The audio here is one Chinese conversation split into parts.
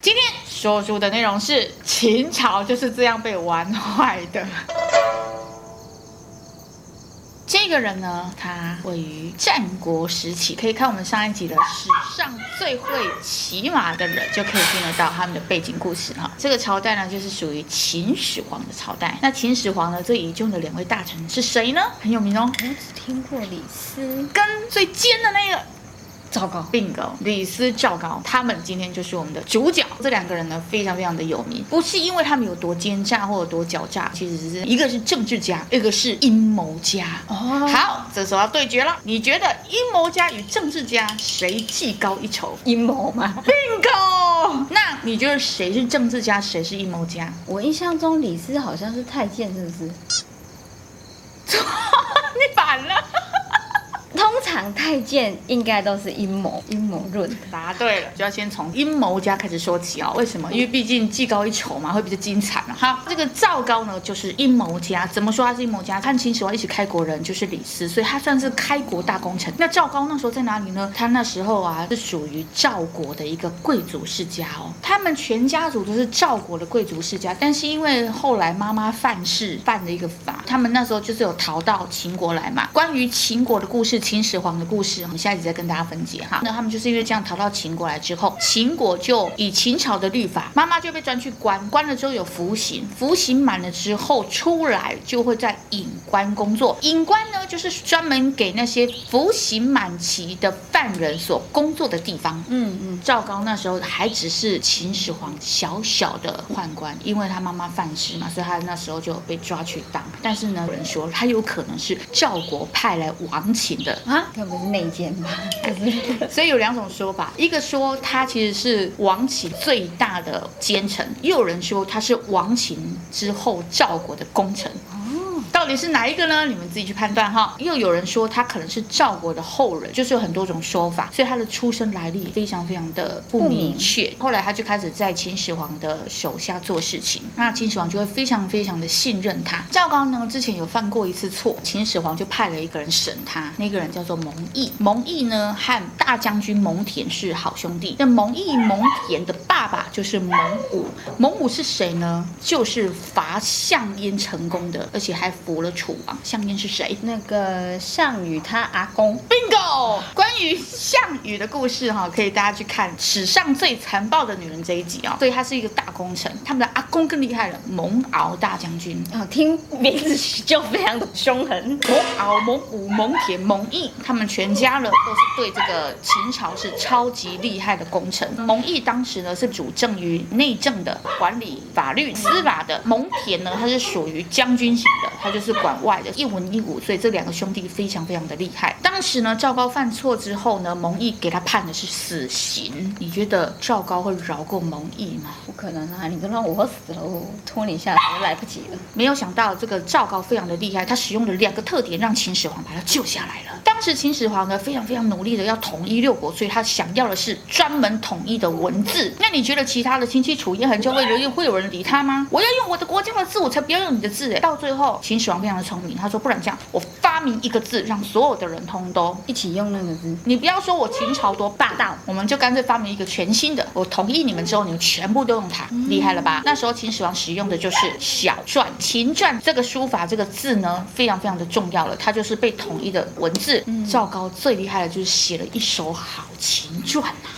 今天说书的内容是秦朝就是这样被玩坏的。这个人呢，他位于战国时期，可以看我们上一集的史上最会骑马的人，就可以听得到他们的背景故事哈。这个朝代呢，就是属于秦始皇的朝代。那秦始皇呢，最倚重的两位大臣是谁呢？很有名哦，我只听过李斯跟最尖的那个。赵高，bingo，李斯、赵高，他们今天就是我们的主角。这两个人呢，非常非常的有名，不是因为他们有多奸诈或者多狡诈，其实是一个是政治家，一个是阴谋家。哦，好，这时候要对决了。你觉得阴谋家与政治家谁技高一筹？阴谋吗？bingo。那你觉得谁是政治家，谁是阴谋家？我印象中李斯好像是太监，是不是？你反了。通常太监应该都是阴谋，阴谋论。答对了，就要先从阴谋家开始说起哦。为什么？因为毕竟技高一筹嘛，会比较精彩嘛。好，这个赵高呢，就是阴谋家。怎么说他是阴谋家？和秦始皇一起开国人就是李斯，所以他算是开国大功臣。那赵高那时候在哪里呢？他那时候啊，是属于赵国的一个贵族世家哦。他们全家族都是赵国的贵族世家，但是因为后来妈妈犯事，犯了一个法，他们那时候就是有逃到秦国来嘛。关于秦国的故事。秦始皇的故事，我们下一集再跟大家分解哈。那他们就是因为这样逃到秦国来之后，秦国就以秦朝的律法，妈妈就被抓去关，关了之后有服刑，服刑满了之后出来就会在隐官工作。隐官呢，就是专门给那些服刑满期的犯人所工作的地方。嗯嗯，赵高那时候还只是秦始皇小小的宦官，因为他妈妈犯事嘛，所以他那时候就被抓去当。但是呢，有人说他有可能是赵国派来亡秦的。啊，那不是内奸吗？所以有两种说法，一个说他其实是王启最大的奸臣，又有人说他是王秦之后赵国的功臣。到底是哪一个呢？你们自己去判断哈。又有人说他可能是赵国的后人，就是有很多种说法，所以他的出生来历非常非常的不明确。后来他就开始在秦始皇的手下做事情，那秦始皇就会非常非常的信任他。赵高呢，之前有犯过一次错，秦始皇就派了一个人审他，那个人叫做蒙毅。蒙毅呢和大将军蒙恬是好兄弟。那蒙毅蒙恬的爸爸就是蒙武，蒙武是谁呢？就是伐项燕成功的，而且还。服了楚王，项燕是谁？那个项羽他阿公。Bingo！关于项羽的故事哈，可以大家去看史上最残暴的女人这一集啊。所以他是一个大功臣，他们的阿公更厉害了，蒙敖大将军啊，听名字就非常的凶狠。蒙敖、蒙武、蒙恬、蒙毅，他们全家人都是对这个秦朝是超级厉害的功臣。蒙毅当时呢是主政于内政的，管理法律司法的。蒙恬呢，他是属于将军型的。他就是管外的，一文一武，所以这两个兄弟非常非常的厉害。当时呢，赵高犯错之后呢，蒙毅给他判的是死刑。你觉得赵高会饶过蒙毅吗？不可能啊！你都让我死了，我拖你下水来不及了。没有想到这个赵高非常的厉害，他使用了两个特点，让秦始皇把他救下来了。当时秦始皇呢，非常非常努力的要统一六国，所以他想要的是专门统一的文字。那你觉得其他的亲戚楚燕韩就会有会有人理他吗？我要用我的国家的字，我才不要用你的字。哎，到最后秦。秦始皇非常的聪明，他说：“不然这样，我发明一个字，让所有的人通都一起用那个字。你不要说我秦朝多霸道，我们就干脆发明一个全新的。我同意你们之后，你们全部都用它，厉害了吧？那时候秦始皇使用的就是小篆，秦篆这个书法这个字呢，非常非常的重要了，它就是被统一的文字。赵高最厉害的就是写了一手好秦传呐。”很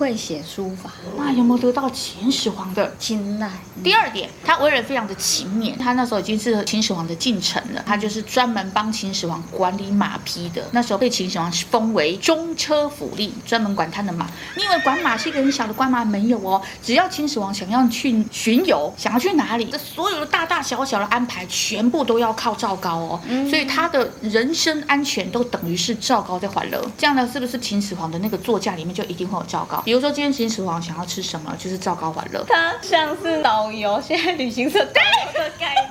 会写书法，那有没有得到秦始皇的青睐？第二点，他为人非常的勤勉，他那时候已经是秦始皇的近臣了，他就是专门帮秦始皇管理马匹的。那时候被秦始皇封为中车府令，专门管他的马。你以为管马是一个很小的官吗？没有哦，只要秦始皇想要去巡游，想要去哪里，这所有的大大小小的安排，全部都要靠赵高哦。所以他的人身安全都等于是赵高在管了。这样呢，是不是秦始皇的那个座驾里面就一定会有？赵高，比如说今天秦始皇想要吃什么，就是赵高玩乐。他像是导游，现在旅行社带的概念。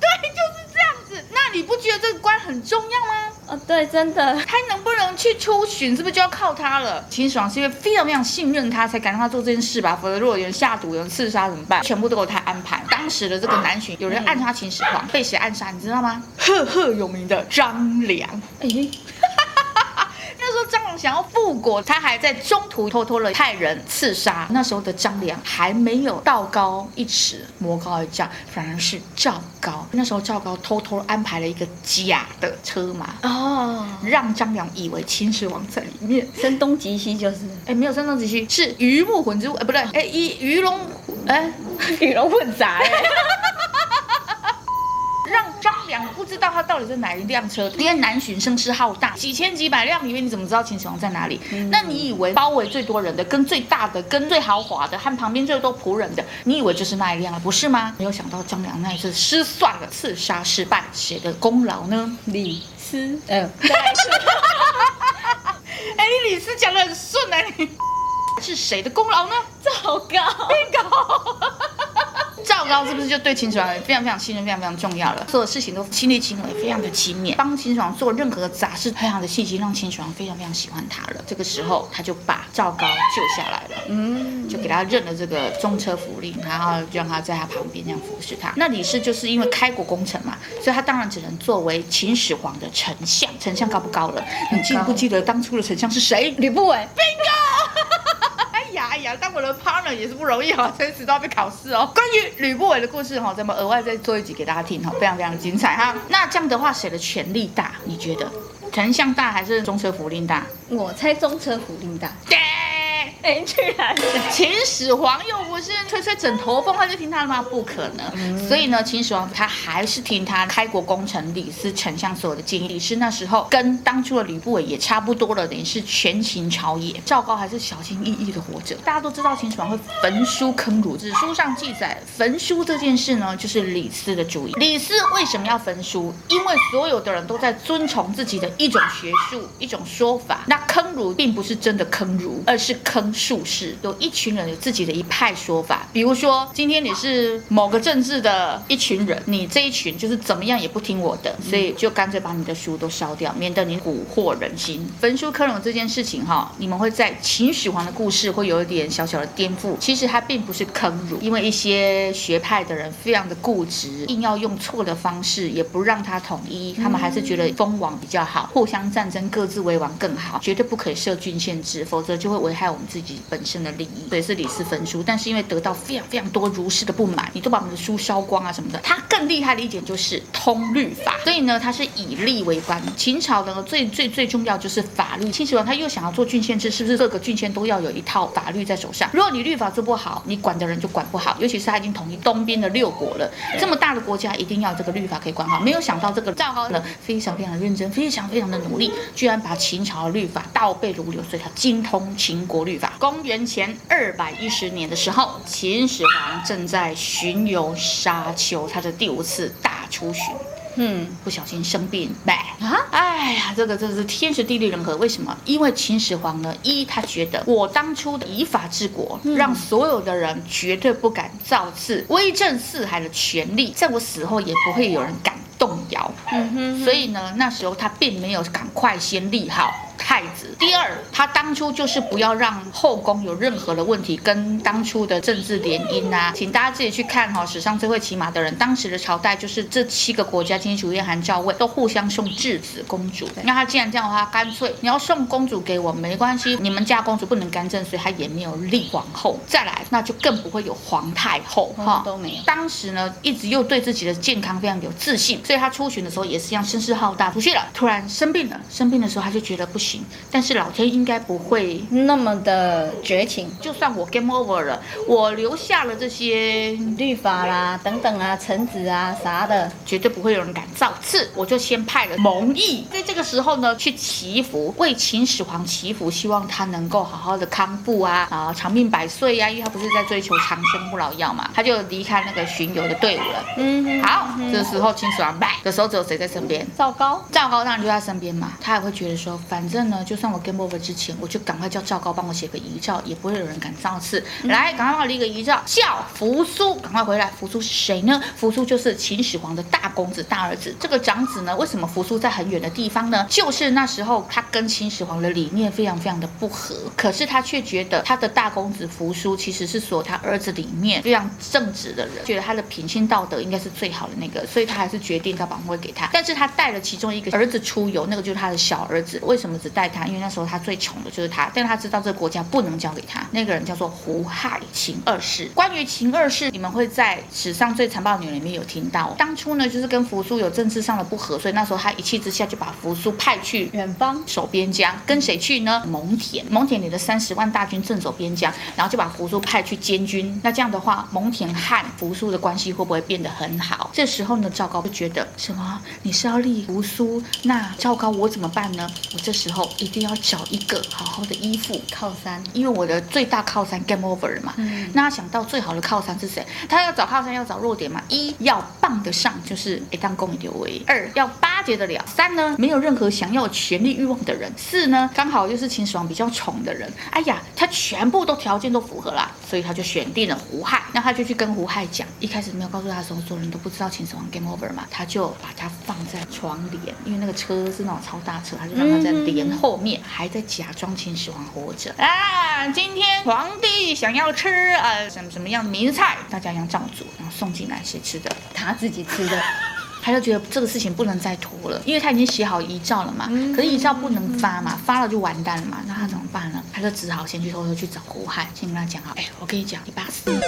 对，就是这样子。那你不觉得这个官很重要吗？哦，对，真的。他能不能去出巡，是不是就要靠他了？秦始皇是因为非常非常信任他，才敢让他做这件事吧？否则如果有人下毒、有人刺杀怎么办？全部都由他安排。当时的这个南巡，有人暗杀秦始皇，被谁暗杀？你知道吗？赫赫有名的张良。哎。候张良想要复国，他还在中途偷偷的派人刺杀。那时候的张良还没有道高一尺，魔高一丈，反而是赵高。那时候赵高偷偷安排了一个假的车马哦，让张良以为秦始皇在里面。声东击西就是，哎，没有声东击西，是鱼目混珠，哎，不对，哎，鱼鱼龙，哎，鱼龙混杂，哎。不知道他到底是哪一辆车，因为南巡声势浩大，几千几百辆里面，你怎么知道秦始皇在哪里？嗯、那你以为包围最多人的、跟最大的、跟最豪华的、和旁边最多仆人的，你以为就是那一辆了，不是吗？没有想到张良那一次失算了，刺杀失败，谁的功劳呢？李斯。嗯，再来一次。哎，你李斯讲的很顺哎，你是谁的功劳呢？赵高，赵高。赵高是不是就对秦始皇非常非常信任，非常非常重要了？所有事情都亲力亲为，非常的勤勉，帮秦始皇做任何的杂事，非常的细心，让秦始皇非常非常喜欢他了。这个时候，他就把赵高救下来了，嗯，就给他认了这个中车府令，然后就让他在他旁边这样服侍他。那李氏就是因为开国功臣嘛，所以他当然只能作为秦始皇的丞相。丞相高不高了？你记不记得当初的丞相是谁？吕不韦。Bingo！当我的 partner 也是不容易哈，随时都要被考试哦。关于吕不韦的故事哈，咱们额外再做一集给大家听哈，非常非常精彩哈。那这样的话，谁的权力大？你觉得丞相大还是中车府令大？我猜中车府令大。哎，居然秦始皇又不是吹吹枕头风，他就听他的吗？不可能。嗯、所以呢，秦始皇他还是听他开国功臣李斯丞相所有的建议。李斯那时候跟当初的吕不韦也差不多了，等于是权倾朝野。赵高还是小心翼翼的活着。大家都知道秦始皇会焚书坑儒，史书上记载焚书这件事呢，就是李斯的主意。李斯为什么要焚书？因为所有的人都在遵从自己的一种学术、一种说法。那坑儒并不是真的坑儒，而是坑。术士有一群人有自己的一派说法，比如说今天你是某个政治的一群人，你这一群就是怎么样也不听我的，所以就干脆把你的书都烧掉，免得你蛊惑人心。焚书坑儒这件事情哈，你们会在秦始皇的故事会有一点小小的颠覆。其实他并不是坑儒，因为一些学派的人非常的固执，硬要用错的方式，也不让他统一，他们还是觉得封王比较好，互相战争各自为王更好，绝对不可以设郡县制，否则就会危害我们自己。己本身的利益，所以是李斯焚书，但是因为得到非常非常多儒士的不满，你都把我们的书烧光啊什么的。他更厉害的一点就是通律法，所以呢，他是以吏为官。秦朝呢最最最重要就是法律。秦始皇他又想要做郡县制，是不是各个郡县都要有一套法律在手上？如果你律法做不好，你管的人就管不好。尤其是他已经统一东边的六国了，这么大的国家一定要这个律法可以管好。没有想到这个赵高呢非常非常的认真，非常非常的努力，居然把秦朝的律法倒背如流，所以他精通秦国律法。公元前二百一十年的时候，秦始皇正在巡游沙丘，他的第五次大出巡，嗯，不小心生病，哎啊，哎呀，这个真是天时地利人和。为什么？因为秦始皇呢，一他觉得我当初的以法治国，让所有的人绝对不敢造次，威震四海的权力，在我死后也不会有人敢动摇。嗯哼，所以呢，那时候他并没有赶快先立好。太子。第二，他当初就是不要让后宫有任何的问题，跟当初的政治联姻啊，请大家自己去看哈、哦。史上最会骑马的人，当时的朝代就是这七个国家，金、楚、燕、韩、赵、魏都互相送质子公主。那他既然这样的话，干脆你要送公主给我没关系，你们家公主不能干政，所以他也没有立皇后。再来，那就更不会有皇太后哈，都没有。当时呢，一直又对自己的健康非常有自信，所以他出巡的时候也是一样声势浩大。出去了，突然生病了，生病的时候他就觉得不行。但是老天应该不会那么的绝情，就算我 game over 了，我留下了这些律法啦、等等啊、臣子啊啥的，绝对不会有人敢造次。我就先派了蒙毅，在这个时候呢，去祈福，为秦始皇祈福，希望他能够好好的康复啊啊，长命百岁呀、啊，因为他不是在追求长生不老药嘛，他就离开那个巡游的队伍了。嗯，好，嗯、这时候秦始皇败，这时候只有谁在身边？赵高，赵高当然就在身边嘛，他也会觉得说，反正。呢，就算我 game over 之前，我就赶快叫赵高帮我写个遗诏，也不会有人敢造次。嗯、来，赶快帮我立个遗诏，叫扶苏，赶快回来。扶苏是谁呢？扶苏就是秦始皇的大公子、大儿子。这个长子呢，为什么扶苏在很远的地方呢？就是那时候他跟秦始皇的理念非常非常的不合，可是他却觉得他的大公子扶苏其实是所有他儿子里面非常正直的人，觉得他的品性道德应该是最好的那个，所以他还是决定要把位给他。但是他带了其中一个儿子出游，那个就是他的小儿子。为什么？子带他，因为那时候他最穷的就是他，但他知道这个国家不能交给他。那个人叫做胡亥秦二世。关于秦二世，你们会在史上最残暴的女人里面有听到。当初呢，就是跟扶苏有政治上的不合，所以那时候他一气之下就把扶苏派去远方守边疆，跟谁去呢？蒙恬。蒙恬领了三十万大军镇守边疆，然后就把扶苏派去监军。那这样的话，蒙恬和扶苏的关系会不会变得很好？这时候呢，赵高就觉得什么？你是要立扶苏？那赵高我怎么办呢？我这时候一定要找一个好好的依附靠山，因为我的最大靠山 game over 了嘛。嗯。那他想到最好的靠山是谁？他要找靠山，要找弱点嘛。一要傍得上，就是一当公牛为；二要巴结得了；三呢，没有任何想要权力欲望的人；四呢，刚好又是秦始皇比较宠的人。哎呀，他全部都条件都符合啦，所以他就选定了胡亥。那他就去跟胡亥讲，一开始没有告诉他的时候，所有人都不知道秦始皇 game over 嘛，他就把他放在床帘，因为那个车是那种超大车，他就让他在帘后面，还在假装秦始皇活着啊。今天皇帝想要吃呃什么什么样的名菜，大家一样照煮，然后送进来谁吃的？他自己吃的。他就觉得这个事情不能再拖了，因为他已经写好遗诏了嘛，可是遗诏不能发嘛，发了就完蛋了嘛，那他怎么办呢？他就只好先去偷偷去找胡亥，先跟他讲好，哎，我跟你讲，你爸死了，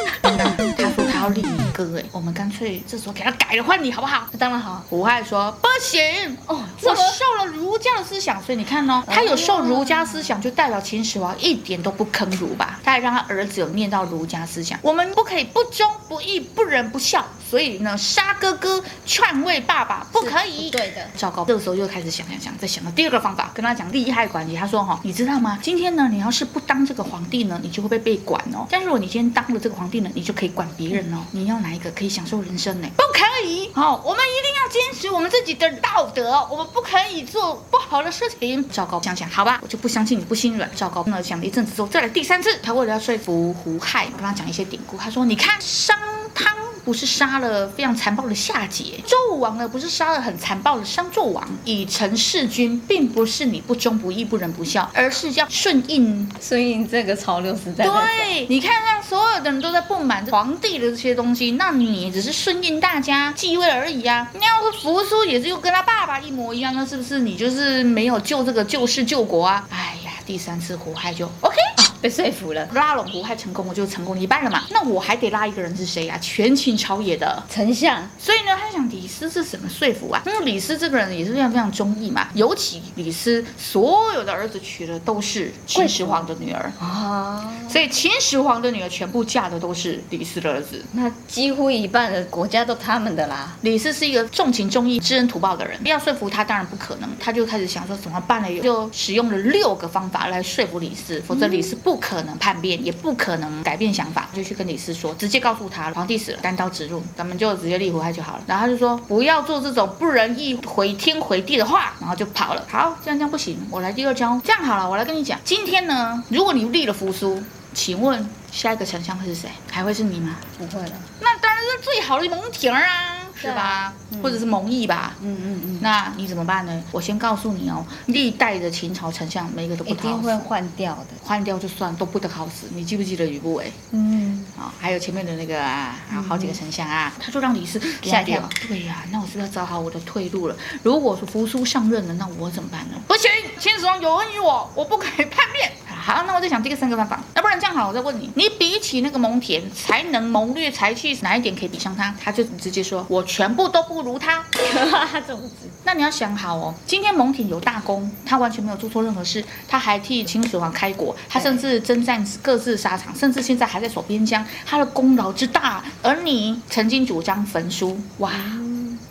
他说他要立你哥，哎，我们干脆这时候给他改了换你好不好？那当然好。胡亥说不行，哦，我受了儒家的思想，所以你看哦，他有受儒家思想，就代表秦始皇一点都不坑儒吧？他还让他儿子有念到儒家思想，我们不可以不忠不义不仁不孝，所以呢，杀哥哥篡位爸爸不可以，对的。赵高这个时候又开始想想想，再想到第二个方法，跟他讲利害关系。他说哈，你知道吗？今天呢，你要是不当这个皇帝呢，你就会被被管哦。但如果你今天当了这个皇帝呢，你就可以管别人哦。你要哪一个可以享受人生呢？不可以。好，我们一定要坚持我们自己的道德，我们不可以做不好的事情。赵高想想，好吧，我就不相信你不心软。赵高呢想了一阵子之后，再来第三次，他为了要说服胡亥，跟他讲一些典故。他说，你看商汤。不是杀了非常残暴的夏桀，周武王呢？不是杀了很残暴的商纣王，以臣弑君，并不是你不忠不义不仁不孝，而是要顺应顺应这个潮流时代。对，你看让所有的人都在不满皇帝的这些东西，那你只是顺应大家继位而已啊。你要是扶苏也是又跟他爸爸一模一样，那是不是你就是没有救这个救世救国啊？哎呀，第三次胡亥就 OK。被说服了，拉拢胡亥成功，我就成功了一半了嘛。那我还得拉一个人是谁啊？权倾朝野的丞相。所以呢，他想李斯是怎么说服啊？因为李斯这个人也是非常非常忠义嘛。尤其李斯所有的儿子娶的都是秦始皇的女儿啊，所以秦始皇的女儿全部嫁的都是李斯的儿子。那几乎一半的国家都他们的啦。李斯是一个重情重义、知恩图报的人，要说服他当然不可能。他就开始想说怎么办呢？就使用了六个方法来说服李斯，否则李斯不。可能叛变，也不可能改变想法，就去跟李斯说，直接告诉他皇帝死了，单刀直入，咱们就直接立胡亥就好了。然后他就说不要做这种不仁义毁天毁地的话，然后就跑了。好，这样这样不行，我来第二招。这样好了，我来跟你讲，今天呢，如果你立了扶苏，请问下一个丞相会是谁？还会是你吗？不会了。那当然是最好的蒙恬啊。是吧？嗯、或者是蒙毅吧？嗯嗯嗯。那你怎么办呢？我先告诉你哦，历代的秦朝丞相每个都不一定会换掉的，换掉就算都不得好死。你记不记得吕不韦？嗯。啊、哦，还有前面的那个啊，好几个丞相啊，嗯、他就让李斯吓一跳。对呀、啊，那我是不是要找好我的退路了？如果说扶苏上任了，那我怎么办呢？不行，秦始皇有恩于我，我不可以叛变。好，那我再想第三个办法。那不然这样好，我再问你，你比起那个蒙恬，才能谋略才气哪一点可以比上他？他就直接说，我全部都不如他。怎么子？那你要想好哦，今天蒙恬有大功，他完全没有做错任何事，他还替秦始皇开国，他甚至征战各自沙场，甚至现在还在守边疆，他的功劳之大。而你曾经主张焚书，哇！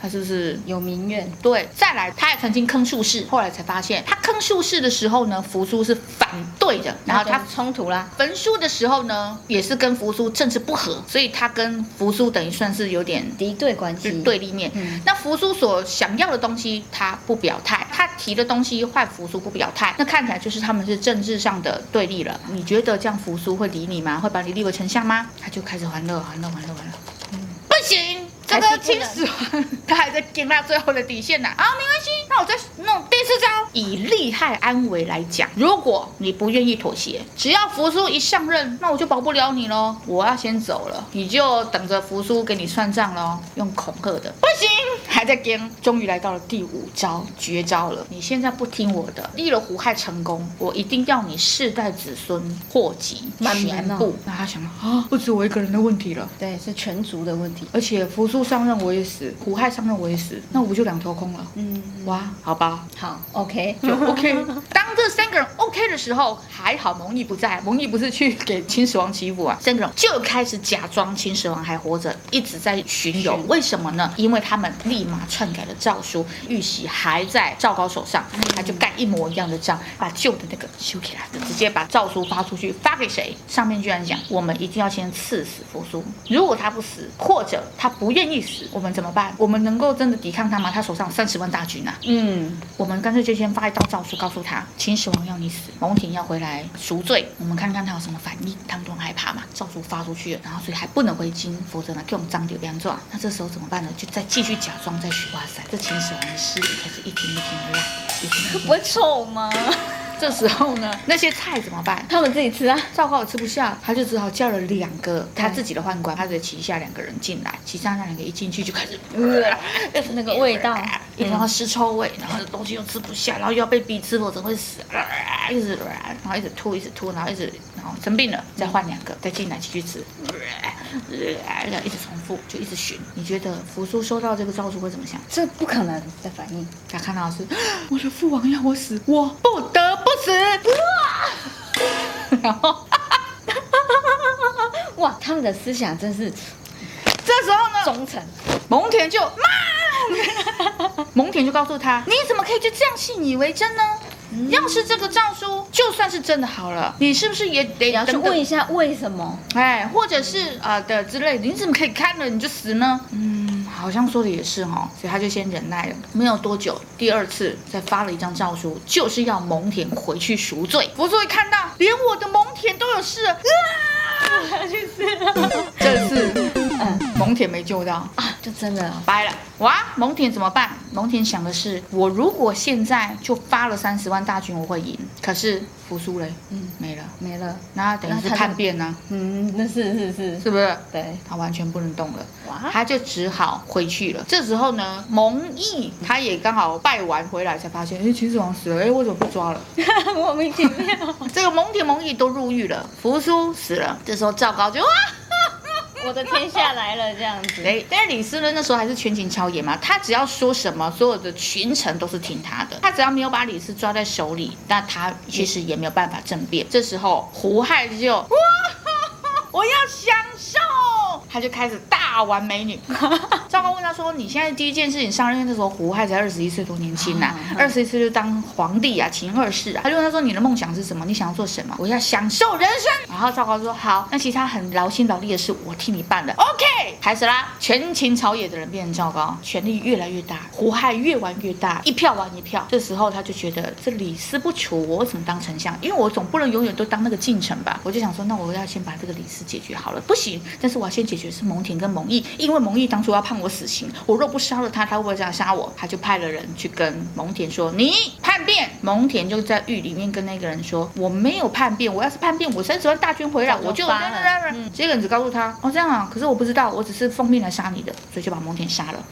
他是不是有民怨？对，再来，他也曾经坑术士，后来才发现，他坑术士的时候呢，扶苏是反对的，然后他冲突啦。焚书的时候呢，也是跟扶苏政治不合，所以他跟扶苏等于算是有点敌对关系，对立面。嗯，那扶苏所想要的东西，他不表态，他提的东西换扶苏不表态，那看起来就是他们是政治上的对立了。你觉得这样扶苏会理你吗？会把你立为丞相吗？他就开始玩乐，玩乐，玩乐，玩乐。嗯，不行。这个秦始皇他还在跟他最后的底线呢。啊，没关系，那我再弄第四招。以利害安危来讲，如果你不愿意妥协，只要扶苏一上任，那我就保不了你喽。我要先走了，你就等着扶苏给你算账喽。用恐吓的，不行。还在跟，终于来到了第五招绝招了。你现在不听我的，立了胡亥成功，我一定要你世代子孙祸及全部。那他想啊，不止我一个人的问题了，对，是全族的问题。而且扶苏上任我也死，胡亥上任我也死，那我不就两头空了？嗯，哇，好吧，好，OK，就 OK。当这三个人 OK 的时候，还好蒙毅不在，蒙毅不是去给秦始皇祈福啊，三个人就开始假装秦始皇还活着，一直在巡游。为什么呢？因为他们立马篡改了诏书，玉玺还在赵高手上，他就盖一模一样的章，把旧的那个修起来，直接把诏书发出去，发给谁？上面居然讲，我们一定要先赐死扶苏，如果他不死，或者他不愿意死，我们怎么办？我们能够真的抵抗他吗？他手上三十万大军啊！嗯，我们干脆就先发一道诏书，告诉他秦始皇要你死，蒙恬要回来赎罪，我们看看他有什么反应。他们都很害怕嘛，诏书发出去了，然后所以还不能回京，否则呢，给我们张流这样做。那这时候怎么办呢？就再继续假装再许。哇塞，这秦始皇的尸体开始一天一天的烂，不会臭吗？这时候呢，那些菜怎么办？他们自己吃啊。赵高也吃不下，他就只好叫了两个他自己的宦官，他的旗下两个人进来。其他那两个一进去就开始，呃，那个味道，然后尸臭味，然后这东西又吃不下，然后又要被逼吃，否则会死，一直，然后一直吐，一直吐，然后一直，然后生病了，再换两个再进来继续吃，一直重复，就一直寻。你觉得扶苏收到这个诏书会怎么想？这不可能的反应。他看到的是 我的父王要我死，我不得不死。哇！然后，哇，他们的思想真是。这时候呢，忠诚，蒙恬就妈，蒙恬就告诉他：“你怎么可以就这样信以为真呢？嗯、要是这个诏书就算是真的好了，你是不是也得要去问一下为什么？哎，或者是啊、呃、的之类的，你怎么可以看了你就死呢？嗯。”好像说的也是哈，所以他就先忍耐了。没有多久，第二次再发了一张诏书，就是要蒙恬回去赎罪。佛祖一看到，连我的蒙恬都有事，啊，去死了！这次，嗯，蒙恬没救到啊，就真的掰了。哇，蒙恬怎么办？蒙恬想的是，我如果现在就发了三十万大军，我会赢。可是扶苏嘞，嗯，没了，没了，那等于是叛变呢？嗯，那是是是，是不是？对，他完全不能动了。哇，他就只好回去了。这时候呢，蒙毅他也刚好拜完回来，才发现，哎，秦始皇死了，哎，为什么不抓了？莫名其妙。这个蒙恬、蒙毅都入狱了，扶苏死了。这时候赵高就哇。我的天下来了，这样子。哎，但是李斯呢？那时候还是权倾朝野嘛，他只要说什么，所有的群臣都是听他的。他只要没有把李斯抓在手里，那他其实也没有办法政变。这时候胡亥就哇，我要降。他就开始大玩美女。赵高问他说：“你现在第一件事情上任的时候，胡亥才二十一岁，多年轻呐！二十一岁就当皇帝啊，秦二世啊。”他就问他说：“你的梦想是什么？你想要做什么？”我要享受人生。然后赵高说：“好，那其他很劳心劳力的事，我替你办了。”OK，开始啦。权倾朝野的人变成赵高，权力越来越大，胡亥越玩越大，一票玩一票。这时候他就觉得这李斯不除，我怎么当丞相？因为我总不能永远都当那个近臣吧？我就想说，那我要先把这个李斯解决好了。不行，但是我要先解决。是蒙恬跟蒙毅，因为蒙毅当初要判我死刑，我若不杀了他，他会不会这样杀我？他就派了人去跟蒙恬说：“你叛变。”蒙恬就在狱里面跟那个人说：“我没有叛变，我要是叛变，我三十万大军回来，我就……”嗯，这个人只告诉他：“哦，这样啊，可是我不知道，我只是奉命来杀你的，所以就把蒙恬杀了。”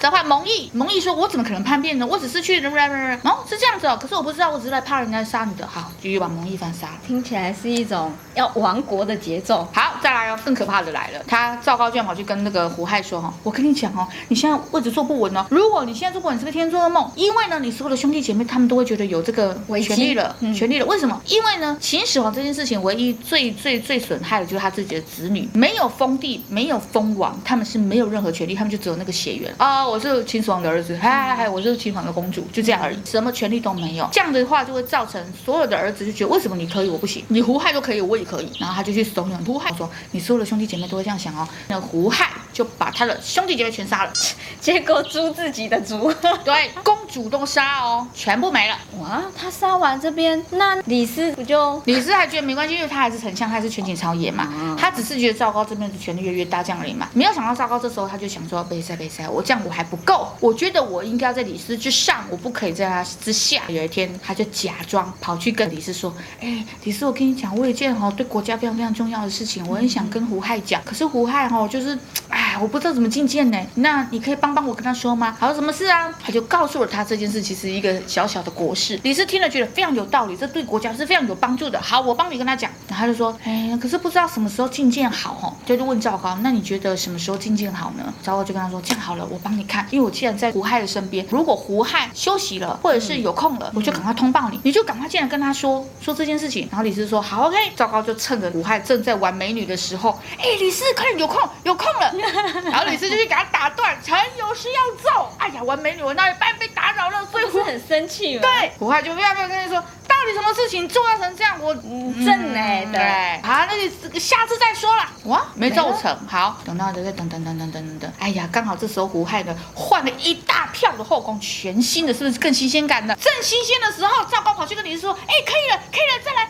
召唤蒙毅，蒙毅说：“我怎么可能叛变呢？我只是去……哦，是这样子哦。可是我不知道，我只是来怕人家杀你的。好，继续把蒙毅反杀了。听起来是一种要亡国的节奏。好，再来哦，更可怕的来了。他赵高居然跑去跟那个胡亥说：‘哈，我跟你讲哦，你现在位置坐不稳哦。如果你现在坐不稳，是个天做噩梦。因为呢，你所有的兄弟姐妹他们都会觉得有这个权利了，嗯、权利了。为什么？因为呢，秦始皇这件事情唯一最最最损害的就是他自己的子女，没有封地，没有封王，他们是没有任何权利，他们就只有那个血缘啊。我是秦始皇的儿子，嗨嗨嗨，我是秦始皇的公主，就这样而已，什么权利都没有。这样的话就会造成所有的儿子就觉得，为什么你可以，我不行？你胡亥都可以，我也可以。然后他就去怂恿胡亥说，你所有的兄弟姐妹都会这样想哦。那胡亥就把他的兄弟姐妹全杀了，结果猪自己的族，对，公主都杀哦，全部没了。哇，他杀完这边，那李斯不就？李斯还觉得没关系，因为他还是丞相，他还是权倾朝野嘛。嗯、他只是觉得赵高这边的权力越来越大，这样而已嘛。没有想到赵高这时候他就想说，备赛备赛，我这样我还不够，我觉得我应该要在李斯之上，我不可以在他之下。有一天，他就假装跑去跟李斯说：“哎，李斯，我跟你讲，我有一件哦对国家非常非常重要的事情，我很想跟胡亥讲。可是胡亥哦就是，哎。”哎，我不知道怎么进谏呢，那你可以帮帮我跟他说吗？他说什么事啊？他就告诉了他这件事，其实一个小小的国事。李斯听了觉得非常有道理，这对国家是非常有帮助的。好，我帮你跟他讲。然后他就说，哎，可是不知道什么时候进谏好哦，就就问赵高，那你觉得什么时候进谏好呢？赵高就跟他说，这样好了，我帮你看，因为我既然在胡亥的身边，如果胡亥休息了或者是有空了，我就赶快通报你，你就赶快进来跟他说说这件事情。然后李斯说，好，OK。赵高就趁着胡亥正在玩美女的时候，哎，李斯，快点有空，有空了。然后女士就去给他打断臣有事要揍。哎呀玩美女玩到一半被打扰了所以我很生气对胡亥就不要不要跟你说到底什么事情重要成这样我嗯正呢对好那你下次再说了哇没奏成好。等到等等等等等等哎呀刚好这时候胡亥呢换了一大票的后宫全新的是不是更新鲜感的？正新鲜的时候赵高跑去跟女士说哎可以了可以了再来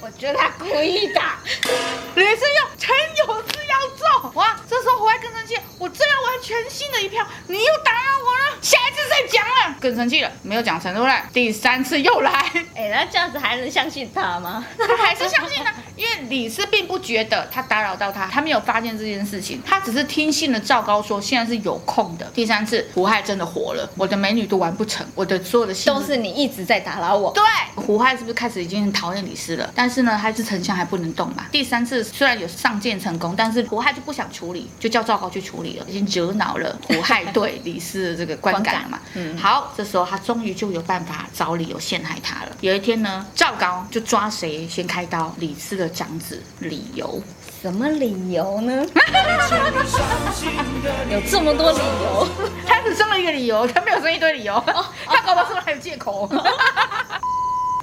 我觉得他故意的，李斯又臣有事要奏。哇，这时候胡亥更生气，我正要玩全新的一票，你又打扰我了，下一次再讲了，更生气了，没有讲成，对不对？第三次又来，哎，那这样子还能相信他吗？他还是相信他，因为李斯并不觉得他打扰到他，他没有发现这件事情，他只是听信了赵高说现在是有空的。第三次，胡亥真的活了，我的美女都完不成，我的所有的心都是你一直在打扰我。对，胡亥是不是开始已经很讨厌李斯了？但但是呢，还是丞相还不能动嘛。第三次虽然有上谏成功，但是胡亥就不想处理，就叫赵高去处理了，已经惹恼了胡亥对李斯的这个观感了嘛。嗯，好，这时候他终于就有办法找理由陷害他了。有一天呢，赵高就抓谁先开刀？李斯的长子李由。什么理由呢？有这么多理由？他只生了一个理由，他没有生一堆理由。哦、他搞不好是不是还有借口？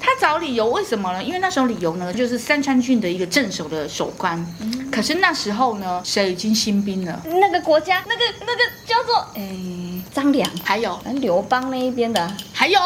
他找理由为什么呢？因为那时候理由呢，就是三川郡的一个镇守的守官。嗯、可是那时候呢，谁已经兴兵了？那个国家，那个那个叫做诶张良，还有刘邦那一边的，还有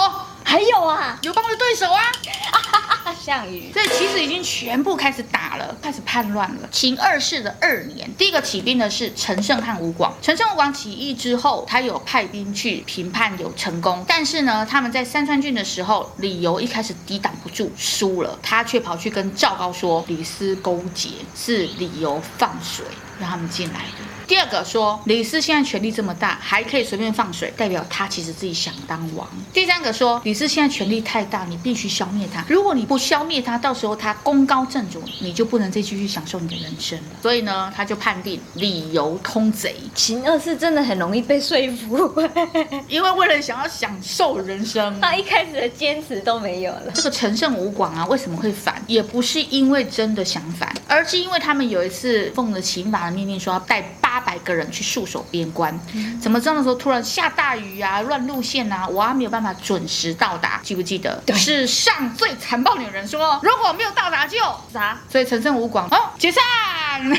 还有啊，刘邦的对手啊。项羽，所以其实已经全部开始打了，开始叛乱了。秦二世的二年，第一个起兵的是陈胜和吴广。陈胜、吴广起义之后，他有派兵去平叛，有成功。但是呢，他们在三川郡的时候，李由一开始抵挡不住，输了。他却跑去跟赵高说，李斯勾结，是李由放水让他们进来的。第二个说，李斯现在权力这么大，还可以随便放水，代表他其实自己想当王。第三个说，李斯现在权力太大，你必须消灭他。如果你不消灭他，到时候他功高震主，你就不能再继续享受你的人生了。所以呢，他就判定理由通贼。秦二世真的很容易被说服，因为为了想要享受人生，他一开始的坚持都没有了。这个陈胜吴广啊，为什么会反？也不是因为真的想反，而是因为他们有一次奉了秦法的命令，说要带八。八百个人去戍守边关，怎么这样的时候突然下大雨啊，乱路线啊，我还没有办法准时到达，记不记得？对，是上最残暴女人说，如果没有到达就啥？所以陈胜吴广哦，解散。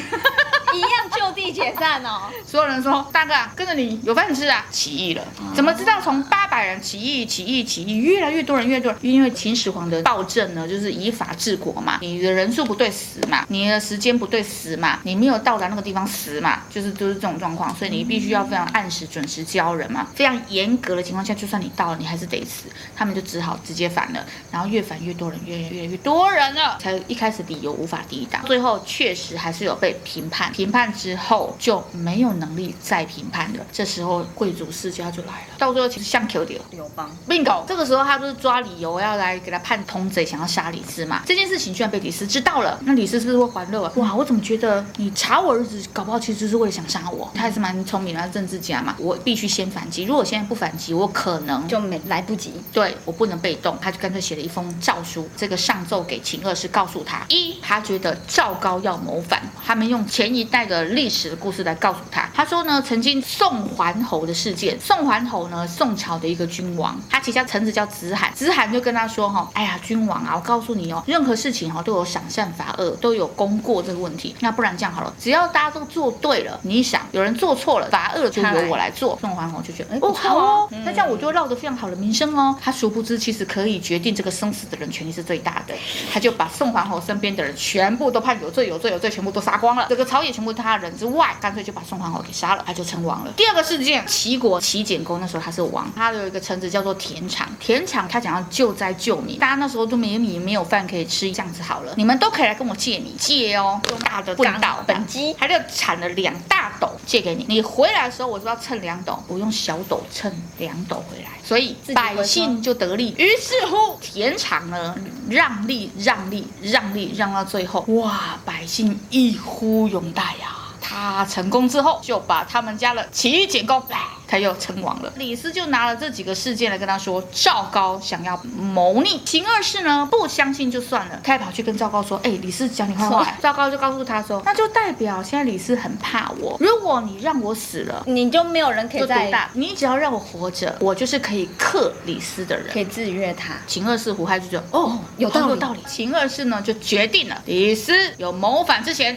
一样就地解散哦！所有人说：“大哥，跟着你有饭吃啊！”起义了，怎么知道从八百人起义，起义，起义，越来越多人，越多人，因为秦始皇的暴政呢，就是以法治国嘛，你的人数不对死嘛，你的时间不对死嘛，你没有到达那个地方死嘛，就是就是这种状况，所以你必须要非常按时准时交人嘛，非常严格的情况下，就算你到了，你还是得死，他们就只好直接反了，然后越反越多人，越越越多人了，才一开始理由无法抵挡，最后确实还是有被评判，评判之后就没有能力再评判了，这时候贵族世家就来了，到最后其实像 Q 掉刘邦，bingo，这个时候他不是抓理由要来给他判通贼，想要杀李斯嘛？这件事情居然被李斯知道了，那李斯是不是会还乐啊？哇，我怎么觉得你查我儿子，搞不好其实是为了想杀我？他还是蛮聪明的政治家嘛，我必须先反击，如果现在不反击，我可能就没来不及。对，我不能被动，他就干脆写了一封诏书，这个上奏给秦二世，告诉他。一，他觉得赵高要谋反，他们用前一代的历史的故事来告诉他，他说呢，曾经宋桓侯的事件，宋桓侯呢，宋朝的一个君王，他旗下臣子叫子罕，子罕就跟他说哈，哎呀，君王啊，我告诉你哦，任何事情哈都有赏善罚恶，都有功过这个问题，那不然这样好了，只要大家都做对了，你想有人做错了，罚恶就由我来做。宋桓侯就觉得，哎，哦好哦，那这样我就落得非常好的名声哦。他殊不知，其实可以决定这个生死的人权力是最大的，他就把宋桓侯身边的人全部都判有罪，有罪，有罪，全部都杀光了，这个朝野全部他人。之外，干脆就把宋皇后给杀了，他就称王了。第二个事件，齐国齐简公那时候他是王，他有一个臣子叫做田常，田常他想要救灾救民，大家那时候都没米没有饭可以吃，这样子好了，你们都可以来跟我借米，借哦，用大的棍刀本鸡，他就产了两大斗借给你，你回来的时候我就要称两斗，我用小斗称两斗回来，所以百姓就得利。于是乎，田产呢让利让利让利让到最后，哇，百姓一呼永大呀。他成功之后，就把他们家的齐简公，他又称王了。李斯就拿了这几个事件来跟他说，赵高想要谋逆。秦二世呢不相信就算了，他还跑去跟赵高说：“哎，李斯讲你坏话。”赵高就告诉他说：“那就代表现在李斯很怕我。如果你让我死了，你 就没有人可以再……你只要让我活着，我就是可以克李斯的人，可以制约他。”秦二世胡亥就觉得：“哦，有道理，有道理。”秦二世呢就决定了，李斯有谋反之嫌。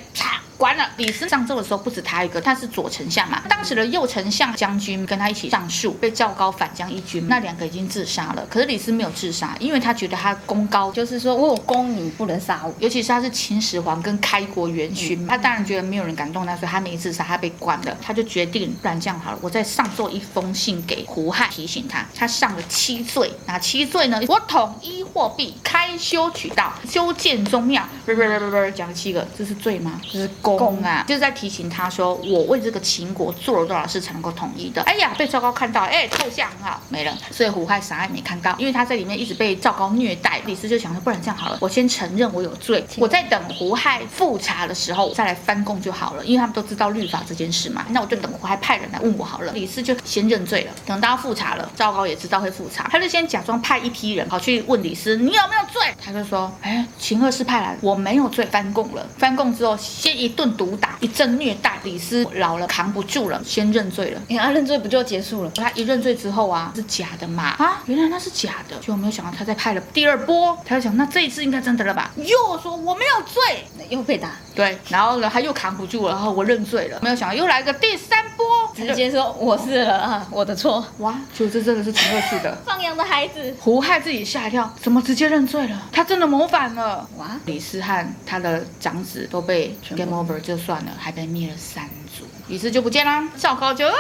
完了，李斯上奏的时候不止他一个，他是左丞相嘛。当时的右丞相将军跟他一起上诉，被赵高反将一军，那两个已经自杀了。可是李斯没有自杀，因为他觉得他功高，就是说我有功，你不能杀我。尤其是他是秦始皇跟开国元勋，嗯、他当然觉得没有人敢动他，所以他没自杀，他被关了。他就决定，不然这样好了，我再上奏一封信给胡亥，提醒他，他上了七罪。哪七罪呢？我统一货币，开修渠道，修建宗庙，不不不不不，讲了七个，这是罪吗？这是功。公啊，就是在提醒他说，我为这个秦国做了多少事才能够统一的。哎呀，被赵高看到，哎，头像很好，没了。所以胡亥啥也没看到，因为他在里面一直被赵高虐待。李斯就想说，不然这样好了，我先承认我有罪，我在等胡亥复查的时候再来翻供就好了，因为他们都知道律法这件事嘛。那我就等胡亥派人来问我好了。李斯就先认罪了，等到复查了，赵高也知道会复查，他就先假装派一批人跑去问李斯，你有没有罪？他就说，哎，秦二世派来，我没有罪，翻供了。翻供之后，先一顿。毒打一阵虐待，李斯老了扛不住了，先认罪了。你看他认罪不就结束了？他一认罪之后啊，是假的嘛？啊，原来那是假的，就没有想到他在派了第二波，他就想那这一次应该真的了吧？又说我没有罪，又被打。对，然后呢他又扛不住了，然后我认罪了，没有想到又来个第三波，直接说我是了啊，我的错。哇，就这真的是挺恶趣的放羊的孩子，胡亥自己吓一跳，怎么直接认罪了？他真的谋反了？哇，李斯和他的长子都被 game over。就算了，还被灭了三族，于是就不见啦。赵高就，啊哈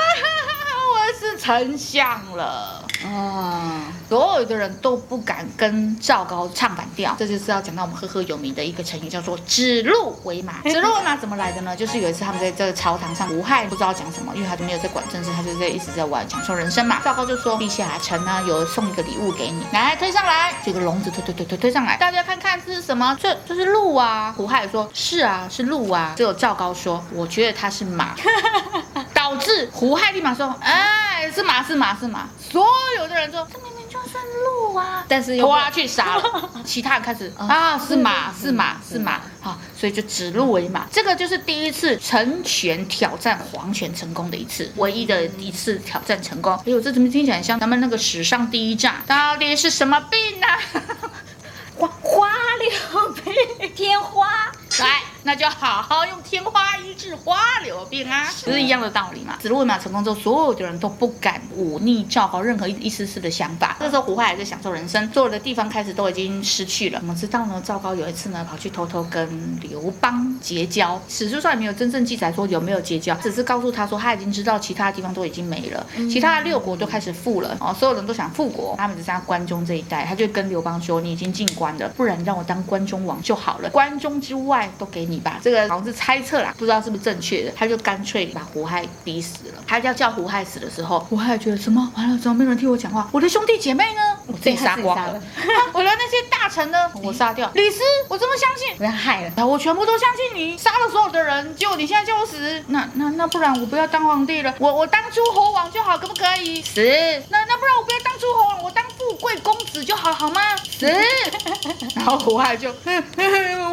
哈，我是丞相了。啊！所有的人都不敢跟赵高唱反调，这就是要讲到我们赫赫有名的一个成语，叫做“指鹿为马”。指鹿为马怎么来的呢？就是有一次他们在这个朝堂上，胡亥不知道讲什么，因为他就没有在管政治，他就在一直在玩享受人生嘛。赵高就说：“陛下，臣呢有送一个礼物给你，来推上来。”这个笼子推推推推推上来，大家看看这是什么？这这是鹿啊！胡亥说：“是啊，是鹿啊。”只有赵高说：“我觉得它是马。”导致胡亥立马说：“哎，是马，是马，是马。”所有的人说：“这明明就是鹿啊！”但是又拖他去杀了。其他人开始啊，是马，是马，是马。好，所以就指鹿为马。这个就是第一次成全挑战皇权成功的一次，唯一的一次挑战成功。哎呦，这怎么听起来像咱们那个史上第一仗？到底是什么病呢？花花柳病，天花。来。那就好好用天花医治花柳病啊，不是一样的道理嘛？指鹿为马成功之后，所有的人都不敢忤逆赵高任何一一丝丝的想法。这时候胡亥还在享受人生，所有的地方开始都已经失去了。我们知道呢，赵高有一次呢跑去偷偷跟刘邦结交，史书上也没有真正记载说有没有结交，只是告诉他说他已经知道其他的地方都已经没了，其他的六国都开始富了哦，所有人都想复国，他们只剩下关中这一带，他就跟刘邦说：“你已经进关了，不然让我当关中王就好了，关中之外都给你。”你吧，这个好像是猜测啦，不知道是不是正确的。他就干脆把胡亥逼死了。他要叫胡亥死的时候，胡亥觉得什么？完了，怎么没人替我讲话？我的兄弟姐妹呢？我自己杀光了。我的 那些大臣呢？我杀掉。李斯，我这么相信？不要害了。我全部都相信你，杀了所有的人，结果你现在叫我死。那那那不然我不要当皇帝了，我我当诸侯王就好，可不可以？死。那那不然我不要当诸侯王，我当富贵公子就好，好吗？死。然后胡亥就，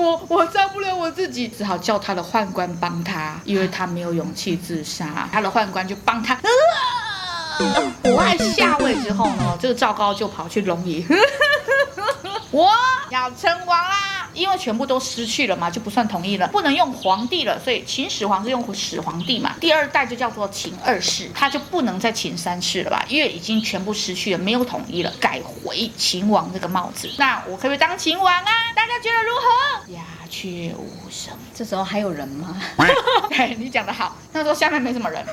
我我杀不了我自己。只好叫他的宦官帮他，因为他没有勇气自杀。他的宦官就帮他。胡亥下位之后呢，这个赵高就跑去龙椅，我要称王啦，因为全部都失去了嘛，就不算统一了，不能用皇帝了，所以秦始皇是用始皇帝嘛，第二代就叫做秦二世，他就不能再秦三世了吧，因为已经全部失去了，没有统一了，改回秦王这个帽子。那我可不可以当秦王啊？大家觉得如何鸦？雀无声。这时候还有人吗？对，你讲得好。那时候下面没什么人，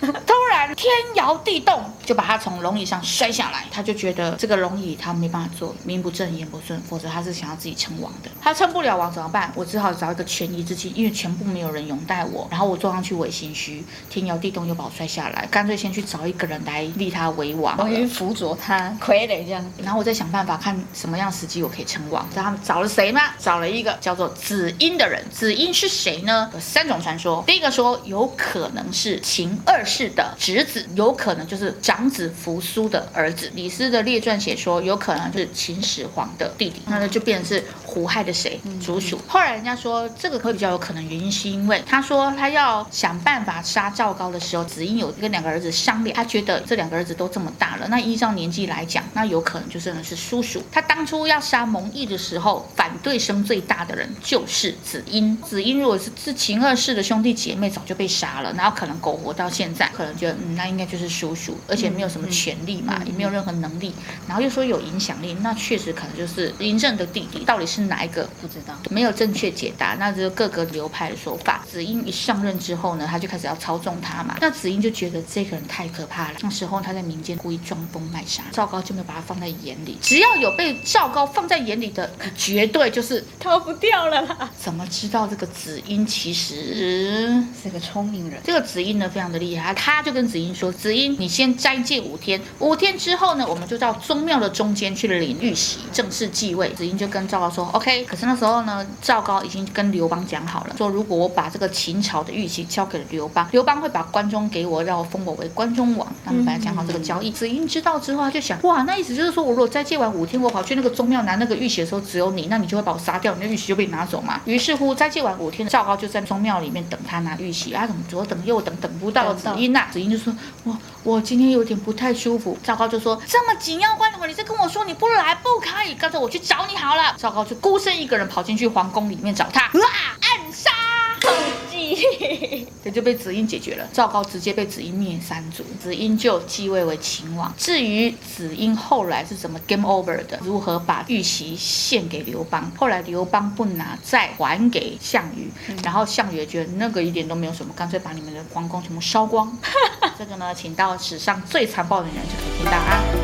突然天摇地动，就把他从龙椅上摔下来。他就觉得这个龙椅他没办法坐，名不正言不顺，否则他是想要自己称王的。他称不了王怎么办？我只好找一个权宜之计，因为全部没有人拥戴我，然后我坐上去为心虚，天摇地动又把我摔下来，干脆先去找一个人来立他为王，我去辅佐他，傀儡这样。然后我再想办法看什么样时机我可以称王。知道他们找了谁吗？找了一个叫做子婴的人。子婴是谁呢？有三种传说。第一个说有可能是秦二世的侄子，有可能就是长子扶苏的儿子。李斯的列传写说有可能就是秦始皇的弟弟，那就变成是胡害的谁？竹鼠。后来人家说这个会比较有可能，原因是因为他说他要想办法杀赵高的时候，子婴有跟两个儿子商量，他觉得这两个儿子都这么大了，那依照年纪来讲，那有可能就真的是叔叔。他当初要杀蒙毅的时候，反对声最大的人就是子婴。子婴如果是是秦二世的兄弟姐妹，早就被杀了，然后可能苟活到现在，可能觉得嗯，那应该就是叔叔，而且没有什么权利嘛，也没有任何能力，然后又说有影响力，那确实可能就是嬴政的弟弟。到底是哪一个？不知道，没有正确解答，那就是各个流派的说法。子婴一上任之后呢，他就开始要操纵他嘛，那子婴就觉得这个人太可怕了。那时候他在民间故意装疯卖傻，赵高就没有把他放在眼里。只要有被赵高放在眼里的，绝对就是逃不掉了啦。怎么知道这个子婴其实是个聪明人？这个子婴呢，非常的厉害，他就跟子婴说：“子婴，你先斋戒五天，五天之后呢，我们就到宗庙的中间去领玉玺，正式继位。”子婴就跟赵高说：“OK。”可是那时候呢，赵高已经跟刘邦讲好了，说如果我把这个秦朝的玉玺交给了刘邦，刘邦会把关中给我，让我封我为关中王。他们本来讲好这个交易。子婴知道之后，他就想：哇，那意思就是说我如果再借完五天，我跑去那个宗庙拿那个玉玺的时候，只有你，那你就会把我杀掉，你的玉玺就被拿走嘛。于是乎，再借完五天，赵高就在宗庙里面等他拿玉玺啊，怎么左等右等，等不到子婴呐？子婴就说：我我今天有点不太舒服。赵高就说：这么紧要关头，你再跟我说你不来不可以，干脆我去找你好了。赵高就孤身一个人跑进去皇宫里面找他，哇，这就被子婴解决了。赵高直接被子婴灭三族，子婴就继位为秦王。至于子婴后来是怎么 game over 的，如何把玉玺献给刘邦，后来刘邦不拿，再还给项羽，然后项羽也觉得那个一点都没有什么，干脆把你们的皇宫全部烧光。这个呢，请到史上最残暴的人就可以听到啊。